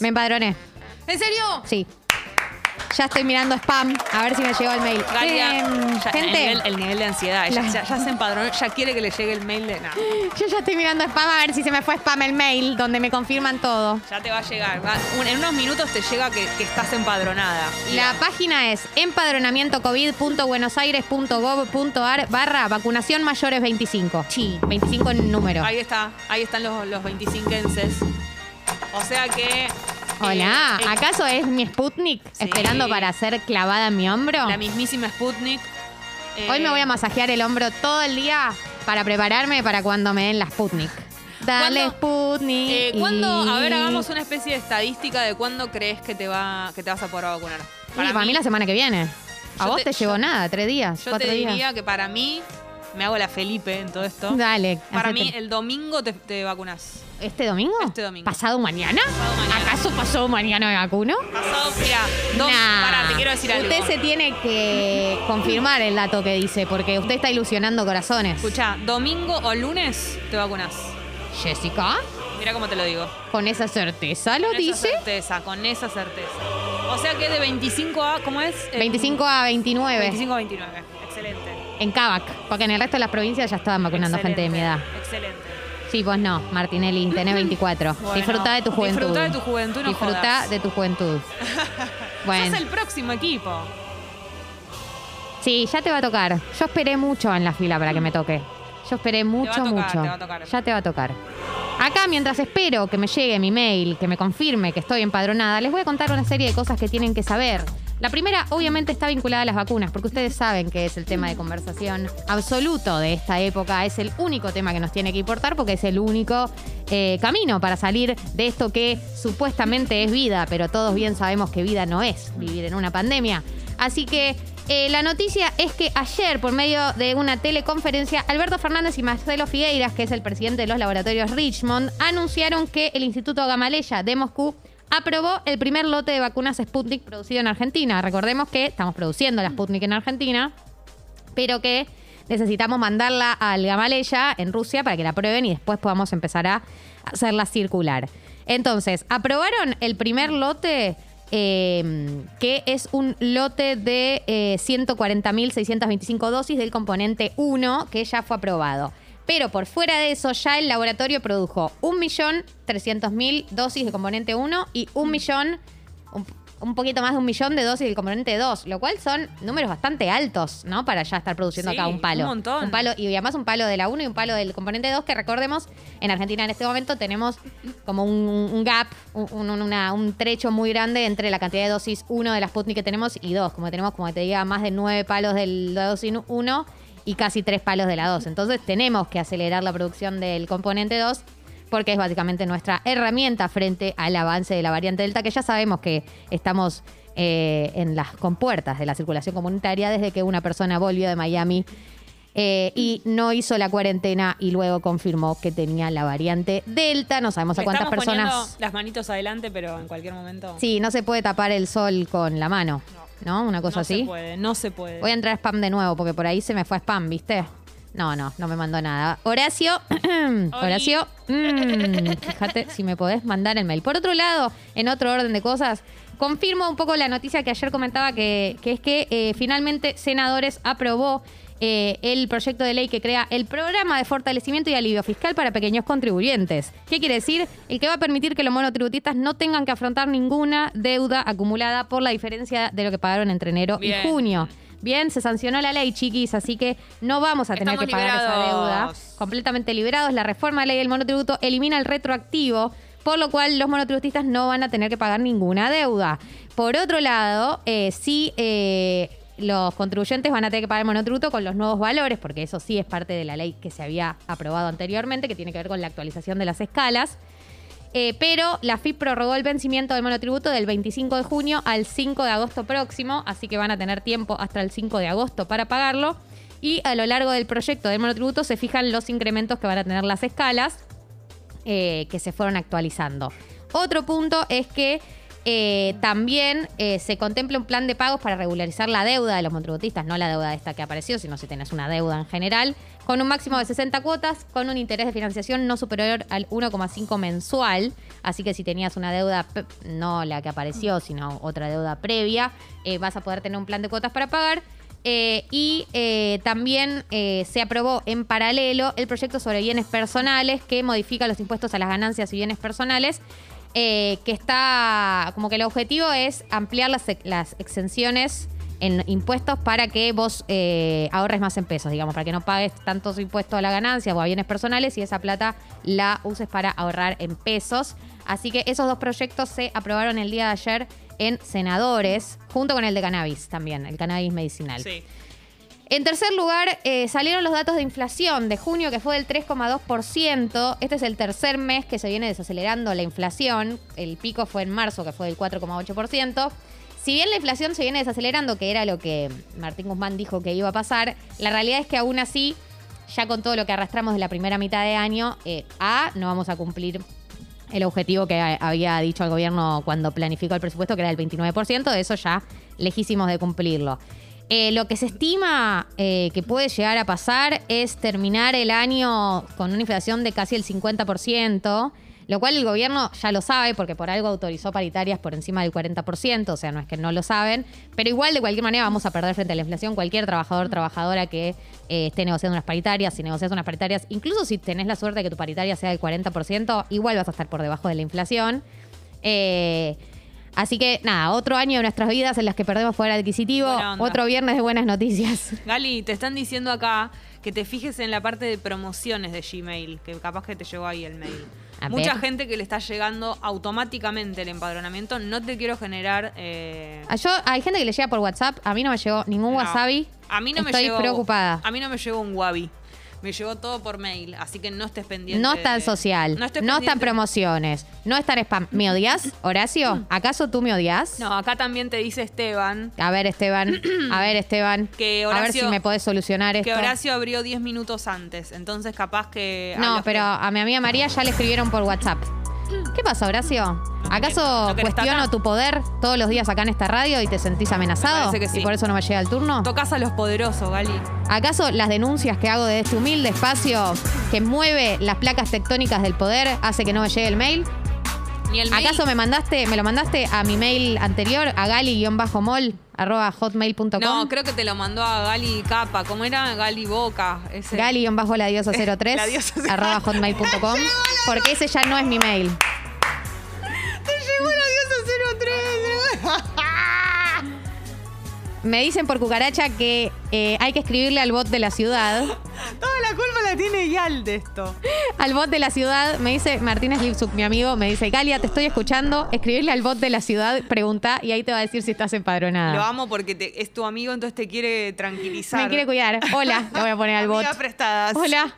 Me empadroné. ¿En serio? Sí. Ya estoy mirando spam, a ver si me llegó el mail. Galia, Em, ya, gente, El nivel, el nivel de ansiedad. Ella La- ya, ya se empadronó, ya quiere que le llegue el mail de nada. yo ya estoy mirando spam a ver si se me fue spam el mail donde me confirman todo. Ya te va a llegar. Va- un- en unos minutos te llega que, que estás empadronada. La página es empadronamientocovid.buenosaires.gov.ar barra vacunación mayores 25. Sí, 25 en número. Ahí está, ahí están los, los 25enses. O sea que. Hola, eh, eh, ¿acaso es mi Sputnik Sí. esperando para ser clavada en mi hombro? La mismísima Sputnik. Eh, Hoy me voy a masajear el hombro todo el día para prepararme para cuando me den la Sputnik. Dale ¿Cuándo- Sputnik. Eh, ¿Cuándo? A ver, hagamos una especie de estadística de cuándo crees que te va que te vas a poder vacunar. Para, para mí, la semana que viene. A vos te- te, llevó yo- nada, tres días, Yo cuatro te días. diría que para mí, me hago la Felipe en todo esto. Dale. Para hacete- mí, el domingo te, te vacunas. ¿Este domingo? Este domingo. ¿Pasado mañana? Pasado mañana. ¿Acaso pasado mañana me vacuno? Pasado, mira, dos. Nah. Pará, te quiero decir algo. Usted se tiene que confirmar el dato que dice, porque usted está ilusionando corazones. Escucha, domingo o lunes te vacunas. Jessica, Mira cómo te lo digo. con esa certeza lo con dice. esa certeza, con esa certeza. O sea que de 25 a. ¿Cómo es? Eh, 25 a 29 25 a 29. En Cavac, porque en el resto de las provincias ya estaban vacunando gente de mi edad. Excelente. Sí, vos no, Martinelli, tenés 24. Bueno, disfruta de tu juventud. disfruta de tu juventud, no Disfruta jodas. de tu juventud. bueno, Sos el próximo equipo. sí, ya te va a tocar. Yo esperé mucho en la fila para que me toque. Yo esperé mucho, tocar, mucho. te va a tocar. Ya te va a tocar. Acá, mientras espero que me llegue mi mail, que me confirme que estoy empadronada, les voy a contar una serie de cosas que tienen que saber. La primera, obviamente, está vinculada a las vacunas, porque ustedes saben que es el tema de conversación absoluto de esta época. Es el único tema que nos tiene que importar, porque es el único eh, camino para salir de esto que supuestamente es vida, pero todos bien sabemos que vida no es vivir en una pandemia. Así que eh, la noticia es que ayer, por medio de una teleconferencia, Alberto Fernández y Marcelo Figueiras, que es el presidente de los laboratorios Richmond, anunciaron que el Instituto Gamaleya de Moscú aprobó el primer lote de vacunas Sputnik producido en Argentina. Recordemos que estamos produciendo la Sputnik en Argentina, pero que necesitamos mandarla al Gamaleya en Rusia para que la prueben y después podamos empezar a hacerla circular. Entonces, aprobaron el primer lote, eh, que es un lote de eh, 140.625 dosis del componente 1, que ya fue aprobado. Pero por fuera de eso, ya el laboratorio produjo 1.300.000 dosis de componente 1 y un millón, un, un poquito más de un millón de dosis del componente 2, lo cual son números bastante altos, ¿no? Para ya estar produciendo Sí, acá un palo. un montón. Un palo, y además un palo de la 1 y un palo del componente 2, que recordemos, en Argentina en este momento tenemos como un, un gap, un, un- una- un trecho muy grande entre la cantidad de dosis 1 de la Sputnik que tenemos y 2. Como tenemos, como te diga, más de 9 palos de la dosis 1 y casi 3 palos de la 2. Entonces tenemos que acelerar la producción del componente 2 porque es básicamente nuestra herramienta frente al avance de la variante Delta, que ya sabemos que estamos eh, en las compuertas de la circulación comunitaria desde que una persona volvió de Miami eh, y no hizo la cuarentena y luego confirmó que tenía la variante Delta. No sabemos a cuántas Estamos personas. las manitos adelante, pero en cualquier momento. Sí, no se puede tapar el sol con la mano, ¿no? Una cosa no así. se puede, no se puede. Voy a entrar a spam de nuevo porque por ahí se me fue a spam, ¿viste? No, no, no me mandó nada. Horacio, Horacio, mm, fíjate si me podés mandar el mail. Por otro lado, en otro orden de cosas, confirmo un poco la noticia que ayer comentaba, que, que es que eh, finalmente Senadores aprobó eh, el proyecto de ley que crea el programa de fortalecimiento y alivio fiscal para pequeños contribuyentes. ¿Qué quiere decir? El que va a permitir que los monotributistas no tengan que afrontar ninguna deuda acumulada por la diferencia de lo que pagaron entre enero Bien. y junio. Bien, se sancionó la ley, chiquis, así que no vamos a tener Estamos que pagar esa deuda. Completamente liberados. La reforma de la ley del monotributo elimina el retroactivo, por lo cual los monotributistas no van a tener que pagar ninguna deuda. Por otro lado, eh, sí, eh, los contribuyentes van a tener que pagar el monotributo con los nuevos valores, porque eso sí es parte de la ley que se había aprobado anteriormente, que tiene que ver con la actualización de las escalas. Eh, pero la FIP prorrogó el vencimiento del monotributo del 25 de junio al 5 de agosto próximo, así que van a tener tiempo hasta el 5 de agosto para pagarlo. Y a lo largo del proyecto del monotributo se fijan los incrementos que van a tener las escalas eh, que se fueron actualizando. Otro punto es que eh, también eh, se contempla un plan de pagos para regularizar la deuda de los monotributistas, no la deuda esta que apareció, sino si tenés una deuda en general, con un máximo de 60 cuotas, con un interés de financiación no superior al 1,5 mensual. Así que si tenías una deuda, no la que apareció, sino otra deuda previa, eh, vas a poder tener un plan de cuotas para pagar. Y también se aprobó en paralelo el proyecto sobre bienes personales que modifica los impuestos a las ganancias y bienes personales, eh, que está como que el objetivo es ampliar las, las exenciones en impuestos para que vos eh, ahorres más en pesos, digamos, para que no pagues tantos impuestos a la ganancia o a bienes personales y esa plata la uses para ahorrar en pesos. Así que esos dos proyectos se aprobaron el día de ayer en senadores, junto con el de cannabis también, el cannabis medicinal. Sí. En tercer lugar, eh, salieron los datos de inflación de junio, que fue del 3,2%. Este es el tercer mes que se viene desacelerando la inflación. El pico fue en marzo, que fue del 4,8%. Si bien la inflación se viene desacelerando, que era lo que Martín Guzmán dijo que iba a pasar, la realidad es que aún así, ya con todo lo que arrastramos de la primera mitad de año, eh, A, no vamos a cumplir el objetivo que había dicho el gobierno cuando planificó el presupuesto, que era el 29%, de eso ya lejísimos de cumplirlo. Eh, lo que se estima eh, que puede llegar a pasar es terminar el año con una inflación de casi el 50%, lo cual el gobierno ya lo sabe porque por algo autorizó paritarias por encima del 40%, o sea, no es que no lo saben, pero igual de cualquier manera vamos a perder frente a la inflación cualquier trabajador, trabajadora que eh, esté negociando unas paritarias, si negocias unas paritarias, incluso si tenés la suerte de que tu paritaria sea del 40%, igual vas a estar por debajo de la inflación. Eh, así que nada, otro año de nuestras vidas en las que perdemos poder adquisitivo, otro viernes de buenas noticias. Gali, te están diciendo acá que te fijes en la parte de promociones de Gmail, que capaz que te llegó ahí el mail. A Mucha ver. gente que le está llegando automáticamente el empadronamiento. No te quiero generar. eh, Yo, hay gente que le llega por WhatsApp, a mí no me llegó ningún no. wasabi. A mí no Estoy me llegó. preocupada. A mí no me llegó un wabi. Me llegó todo por mail, así que no estés pendiente. No está en de- social, no, estés está en pendiente- promociones, no está en spam. ¿Me odias, Horacio? ¿Acaso tú me odias? No, acá también te dice Esteban A ver, Esteban, a ver, Esteban, Que a ver Horacio- si me podés solucionar esto. que Horacio abrió 10 minutos antes. Entonces, capaz que. No, pero que- a mi amiga María ya le escribieron por WhatsApp. ¿Qué pasa, Horacio? ¿Acaso ¿No querés cuestiono tu poder todos los días acá en esta radio y te sentís amenazado? parece que sí. ¿Y por eso no me llega el turno? Tocas a los poderosos, Gali. ¿Acaso las denuncias que hago de este humilde espacio que mueve las placas tectónicas del poder hace que no me llegue el mail? Ni el mail- ¿Acaso me mandaste, me lo mandaste a mi mail anterior, a gali-mol, arroba hotmail.com? No, creo que te lo mandó a Gali Capa. ¿Cómo era? Gali Boca. Ese. gali-la diosa 03, La diosa arroba hotmail.com, porque ese ya no es mi mail. Me dicen por cucaracha que eh, hay que escribirle al bot de la ciudad. Toda la culpa la tiene Yal de esto. Al bot de la ciudad, me dice Martínez Lipsuk, mi amigo, me dice, Galia, te estoy escuchando, escribirle al bot de la ciudad, pregunta y ahí te va a decir si estás empadronada. Lo amo porque te- es tu amigo, entonces te quiere tranquilizar. Me quiere cuidar. Hola, le voy a poner al bot. Prestadas. Hola.